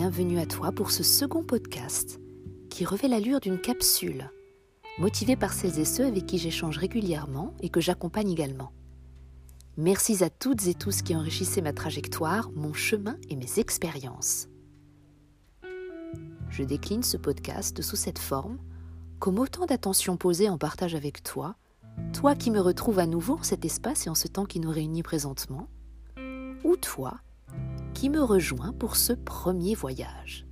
bienvenue à toi pour ce second podcast qui revêt l'allure d'une capsule, motivée par celles et ceux avec qui j'échange régulièrement et que j'accompagne également. Merci à toutes et tous qui enrichissaient ma trajectoire, mon chemin et mes expériences. Je décline ce podcast sous cette forme comme autant d'attention posée en partage avec toi, toi qui me retrouves à nouveau en cet espace et en ce temps qui nous réunit présentement, ou toi qui me rejoint pour ce premier voyage.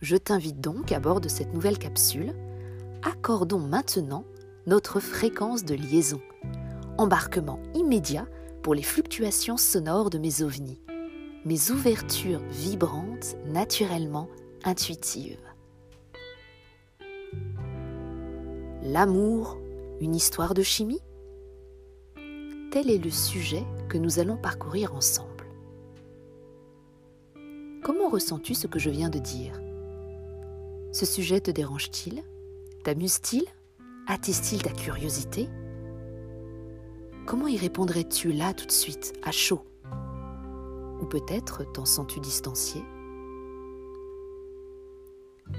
Je t'invite donc à bord de cette nouvelle capsule. Accordons maintenant notre fréquence de liaison. Embarquement immédiat pour les fluctuations sonores de mes ovnis, mes ouvertures vibrantes naturellement intuitives. L'amour, une histoire de chimie? Tel est le sujet que nous allons parcourir ensemble. Comment ressens-tu ce que je viens de dire? Ce sujet te dérange-t-il? T'amuse-t-il? Attise-t-il ta curiosité? Comment y répondrais-tu là tout de suite, à chaud? Ou peut-être t'en sens-tu distancié?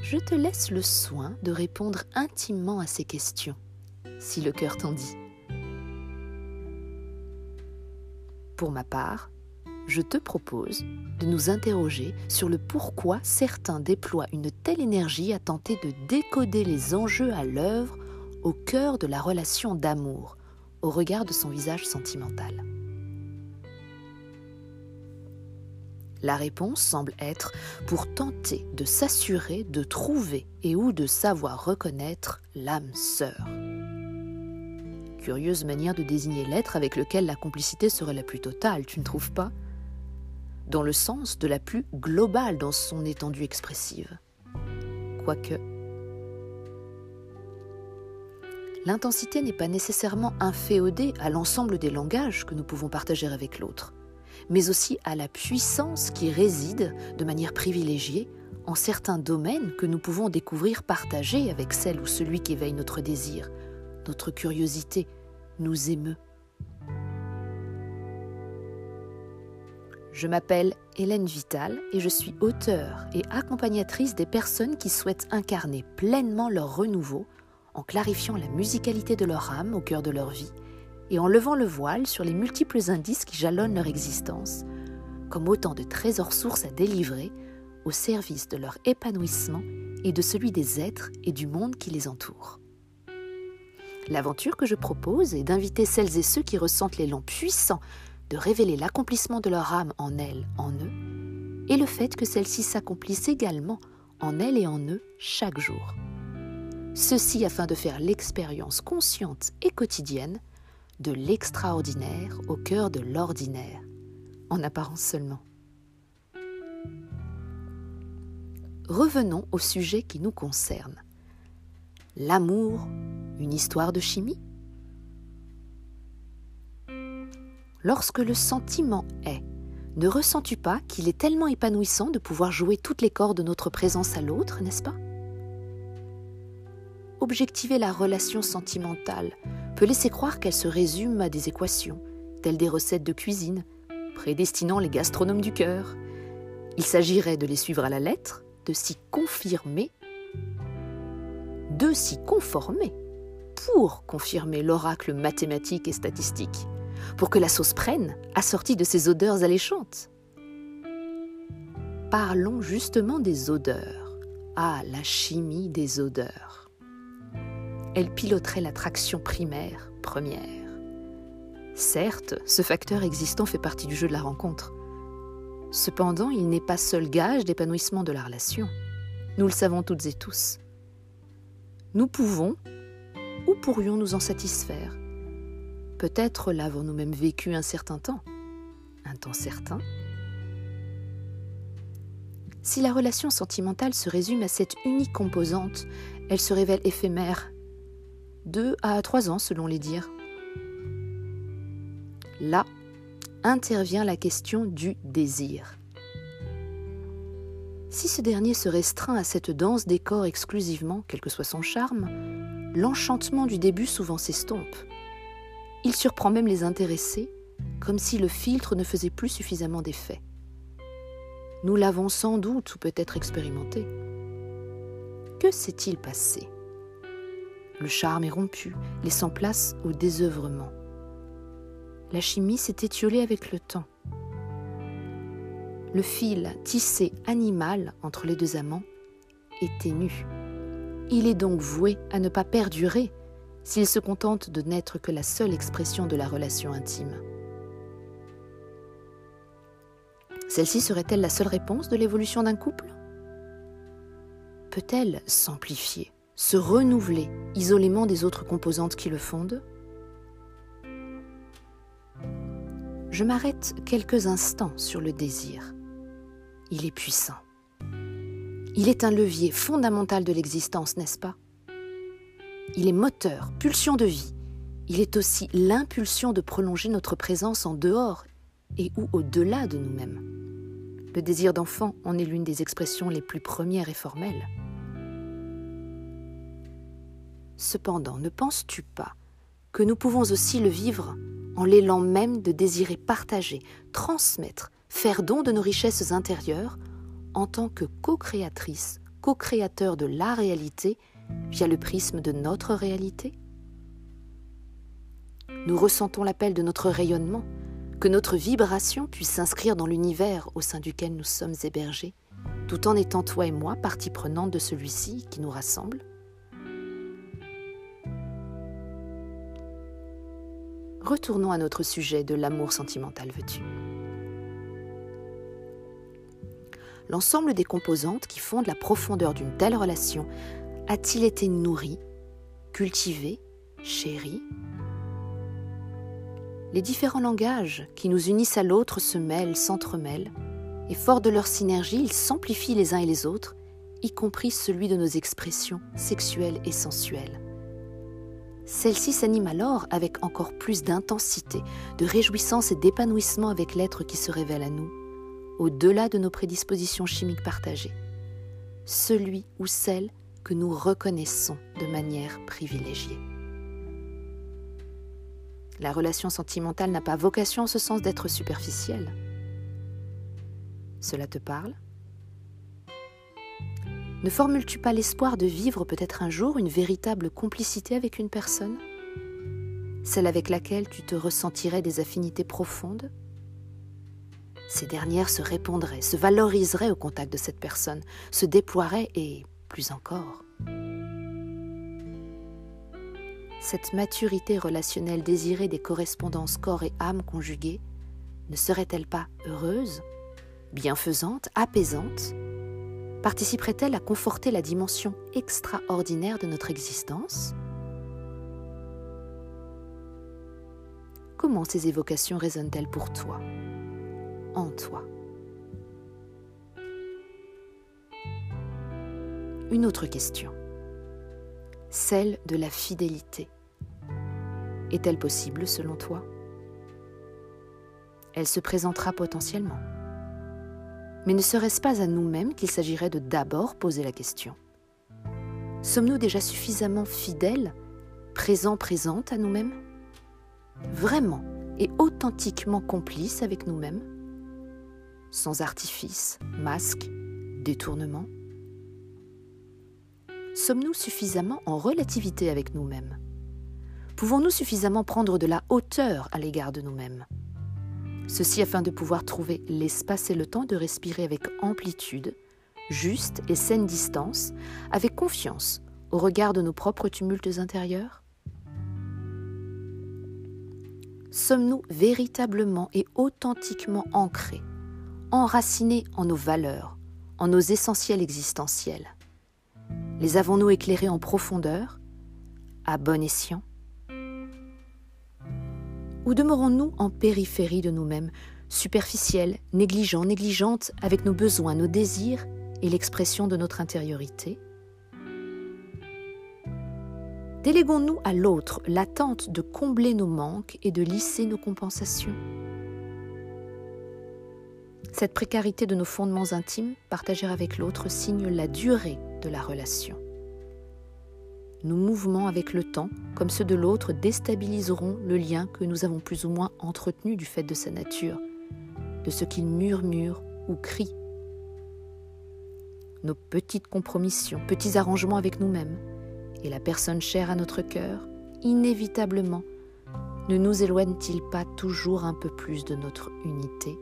Je te laisse le soin de répondre intimement à ces questions, si le cœur t'en dit. Pour ma part, je te propose de nous interroger sur le pourquoi certains déploient une telle énergie à tenter de décoder les enjeux à l'œuvre au cœur de la relation d'amour, au regard de son visage sentimental. La réponse semble être pour tenter de s'assurer de trouver et ou de savoir reconnaître l'âme sœur. Curieuse manière de désigner l'être avec lequel la complicité serait la plus totale, tu ne trouves pas? Dans le sens de la plus globale dans son étendue expressive. Quoique, l'intensité n'est pas nécessairement inféodée à l'ensemble des langages que nous pouvons partager avec l'autre, mais aussi à la puissance qui réside de manière privilégiée en certains domaines que nous pouvons découvrir partagés avec celle ou celui qui éveille notre désir, notre curiosité, nous émeut. Je m'appelle Hélène Vital et je suis auteure et accompagnatrice des personnes qui souhaitent incarner pleinement leur renouveau en clarifiant la musicalité de leur âme au cœur de leur vie et en levant le voile sur les multiples indices qui jalonnent leur existence, comme autant de trésors sources à délivrer au service de leur épanouissement et de celui des êtres et du monde qui les entoure. L'aventure que je propose est d'inviter celles et ceux qui ressentent l'élan puissant de révéler l'accomplissement de leur âme en elles, en eux, et le fait que celle-ci s'accomplisse également en elles et en eux chaque jour. Ceci afin de faire l'expérience consciente et quotidienne de l'extraordinaire au cœur de l'ordinaire, en apparence seulement. Revenons au sujet qui nous concerne. L'amour, une histoire de chimie? Lorsque le sentiment est, ne ressens-tu pas qu'il est tellement épanouissant de pouvoir jouer toutes les cordes de notre présence à l'autre, n'est-ce pas? Objectiver la relation sentimentale peut laisser croire qu'elle se résume à des équations, telles des recettes de cuisine, prédestinant les gastronomes du cœur. Il s'agirait de les suivre à la lettre, de s'y confirmer, de s'y conformer, pour confirmer l'oracle mathématique et statistique pour que la sauce prenne, assortie de ces odeurs alléchantes. Parlons justement des odeurs. Ah, la chimie des odeurs. Elle piloterait l'attraction primaire, première. Certes, ce facteur existant fait partie du jeu de la rencontre. Cependant, il n'est pas seul gage d'épanouissement de la relation. Nous le savons toutes et tous. Nous pouvons ou pourrions nous en satisfaire Peut-être l'avons-nous même vécu un certain temps, un temps certain. Si la relation sentimentale se résume à cette unique composante, elle se révèle éphémère. Deux à trois ans selon les dires. Là intervient la question du désir. Si ce dernier se restreint à cette danse des corps exclusivement, quel que soit son charme, l'enchantement du début souvent s'estompe. Il surprend même les intéressés, comme si le filtre ne faisait plus suffisamment d'effet. Nous l'avons sans doute ou peut-être expérimenté. Que s'est-il passé? Le charme est rompu, laissant place au désœuvrement. La chimie s'est étiolée avec le temps. Le fil tissé animal entre les deux amants est ténu. Il est donc voué à ne pas perdurer s'il se contente de n'être que la seule expression de la relation intime. Celle-ci serait-elle la seule réponse de l'évolution d'un couple? Peut-elle s'amplifier, se renouveler isolément des autres composantes qui le fondent? Je m'arrête quelques instants sur le désir. Il est puissant. Il est un levier fondamental de l'existence, n'est-ce pas? Il est moteur, pulsion de vie. Il est aussi l'impulsion de prolonger notre présence en dehors et ou au-delà de nous-mêmes. Le désir d'enfant en est l'une des expressions les plus premières et formelles. Cependant, ne penses-tu pas que nous pouvons aussi le vivre en l'élan même de désirer partager, transmettre, faire don de nos richesses intérieures en tant que co-créatrice, co-créateur de la réalité via le prisme de notre réalité. Nous ressentons l'appel de notre rayonnement, que notre vibration puisse s'inscrire dans l'univers au sein duquel nous sommes hébergés, tout en étant toi et moi partie prenante de celui-ci qui nous rassemble. Retournons à notre sujet de l'amour sentimental, veux-tu? L'ensemble des composantes qui fondent la profondeur d'une telle relation a-t-il été nourri, cultivé, chéri? Les différents langages qui nous unissent à l'autre se mêlent, s'entremêlent, et fort de leur synergie, ils s'amplifient les uns et les autres, y compris celui de nos expressions sexuelles et sensuelles. Celle-ci s'anime alors avec encore plus d'intensité, de réjouissance et d'épanouissement avec l'être qui se révèle à nous, au-delà de nos prédispositions chimiques partagées, celui ou celle que nous reconnaissons de manière privilégiée. La relation sentimentale n'a pas vocation en ce sens d'être superficielle. Cela te parle? Ne formules-tu pas l'espoir de vivre peut-être un jour une véritable complicité avec une personne? Celle avec laquelle tu te ressentirais des affinités profondes? Ces dernières se répondraient, se valoriseraient au contact de cette personne, se déploieraient et, plus encore, cette maturité relationnelle désirée des correspondances corps et âme conjuguées ne serait-elle pas heureuse, bienfaisante, apaisante? Participerait-elle à conforter la dimension extraordinaire de notre existence? Comment ces évocations résonnent-elles pour toi, en toi? Une autre question. Celle de la fidélité. Est-elle possible selon toi? Elle se présentera potentiellement. Mais ne serait-ce pas à nous-mêmes qu'il s'agirait de d'abord poser la question? Sommes-nous déjà suffisamment fidèles, présents, présentes à nous-mêmes? Vraiment et authentiquement complices avec nous-mêmes? Sans artifice, masque, détournement? Sommes-nous suffisamment en relativité avec nous-mêmes? Pouvons-nous suffisamment prendre de la hauteur à l'égard de nous-mêmes? Ceci afin de pouvoir trouver l'espace et le temps de respirer avec amplitude, juste et saine distance, avec confiance au regard de nos propres tumultes intérieurs? Sommes-nous véritablement et authentiquement ancrés, enracinés en nos valeurs, en nos essentiels existentiels? Les avons-nous éclairés en profondeur, à bon escient? Ou demeurons-nous en périphérie de nous-mêmes, superficiels, négligents, négligentes avec nos besoins, nos désirs et l'expression de notre intériorité? Déléguons-nous à l'autre l'attente de combler nos manques et de lisser nos compensations. Cette précarité de nos fondements intimes, partagés avec l'autre, signe la durée de la relation. Nos mouvements avec le temps, comme ceux de l'autre, déstabiliseront le lien que nous avons plus ou moins entretenu du fait de sa nature, de ce qu'il murmure ou crie nos petites compromissions, petits arrangements avec nous-mêmes, et la personne chère à notre cœur, inévitablement, ne nous éloigne-t-il pas toujours un peu plus de notre unité?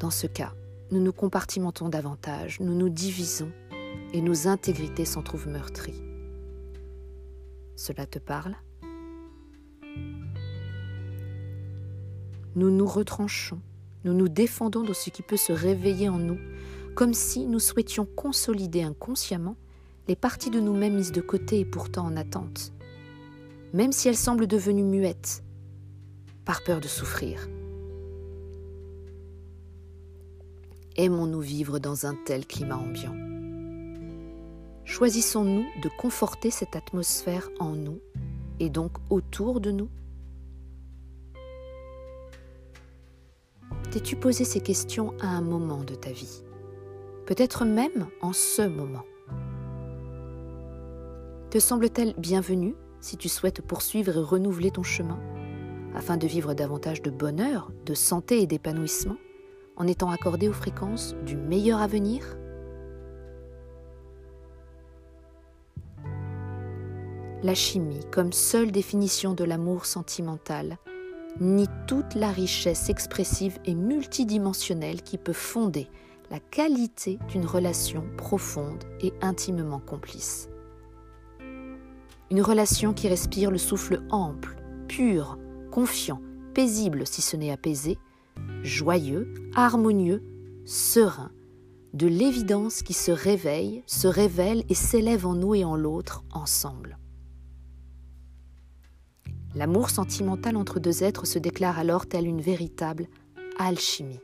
Dans ce cas, nous nous compartimentons davantage, nous nous divisons et nos intégrités s'en trouvent meurtries. Cela te parle? Nous nous retranchons, nous nous défendons de ce qui peut se réveiller en nous, comme si nous souhaitions consolider inconsciemment les parties de nous-mêmes mises de côté et pourtant en attente, même si elles semblent devenues muettes, par peur de souffrir. Aimons-nous vivre dans un tel climat ambiant? Choisissons-nous de conforter cette atmosphère en nous et donc autour de nous? T'es-tu posé ces questions à un moment de ta vie? Peut-être même en ce moment? Te semble-t-elle bienvenue si tu souhaites poursuivre et renouveler ton chemin afin de vivre davantage de bonheur, de santé et d'épanouissement? En étant accordé aux fréquences du meilleur avenir La chimie, comme seule définition de l'amour sentimental, nie toute la richesse expressive et multidimensionnelle qui peut fonder la qualité d'une relation profonde et intimement complice. Une relation qui respire le souffle ample, pur, confiant, paisible si ce n'est apaisé, joyeux, harmonieux, serein, de l'évidence qui se réveille, se révèle et s'élève en nous et en l'autre ensemble. L'amour sentimental entre deux êtres se déclare alors telle une véritable alchimie.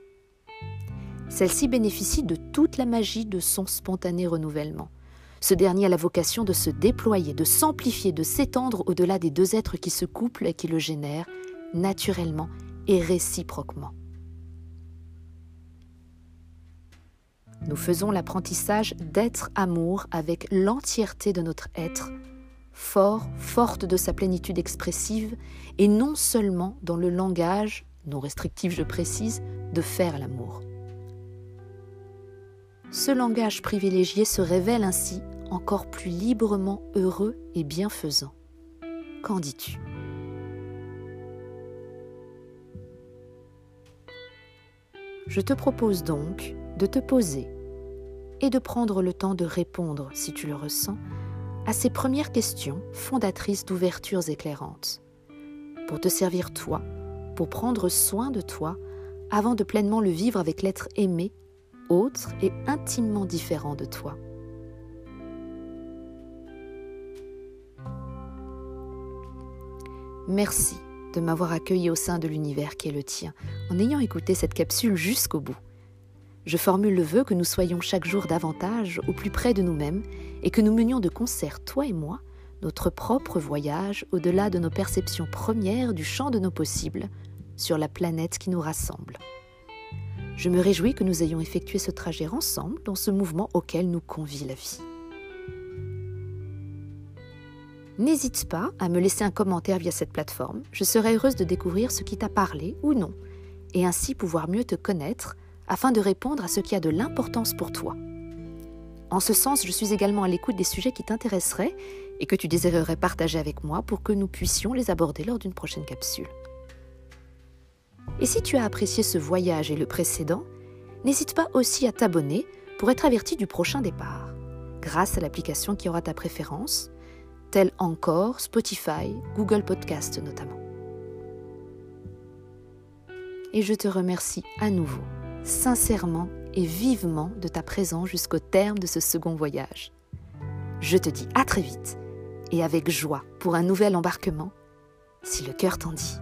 Celle-ci bénéficie de toute la magie de son spontané renouvellement ce dernier a la vocation de se déployer, de s'amplifier, de s'étendre au-delà des deux êtres qui se couplent et qui le génèrent, naturellement et réciproquement. Nous faisons l'apprentissage d'être amour avec l'entièreté de notre être, fort, forte de sa plénitude expressive, et non seulement dans le langage, non restrictif je précise, de faire l'amour. Ce langage privilégié se révèle ainsi encore plus librement heureux et bienfaisant. Qu'en dis-tu? Je te propose donc de te poser et de prendre le temps de répondre, si tu le ressens, à ces premières questions fondatrices d'ouvertures éclairantes, pour te servir toi, pour prendre soin de toi, avant de pleinement le vivre avec l'être aimé, autre et intimement différent de toi. Merci de m'avoir accueilli au sein de l'univers qui est le tien, en ayant écouté cette capsule jusqu'au bout. Je formule le vœu que nous soyons chaque jour davantage au plus près de nous-mêmes et que nous menions de concert, toi et moi, notre propre voyage au-delà de nos perceptions premières du champ de nos possibles sur la planète qui nous rassemble. Je me réjouis que nous ayons effectué ce trajet ensemble dans ce mouvement auquel nous convie la vie. N'hésite pas à me laisser un commentaire via cette plateforme, je serai heureuse de découvrir ce qui t'a parlé ou non, et ainsi pouvoir mieux te connaître afin de répondre à ce qui a de l'importance pour toi. En ce sens, je suis également à l'écoute des sujets qui t'intéresseraient et que tu désirerais partager avec moi pour que nous puissions les aborder lors d'une prochaine capsule. Et si tu as apprécié ce voyage et le précédent, n'hésite pas aussi à t'abonner pour être averti du prochain départ, grâce à l'application qui aura ta préférence tels encore Spotify, Google Podcast notamment. Et je te remercie à nouveau, sincèrement et vivement de ta présence jusqu'au terme de ce second voyage. Je te dis à très vite et avec joie pour un nouvel embarquement, si le cœur t'en dit.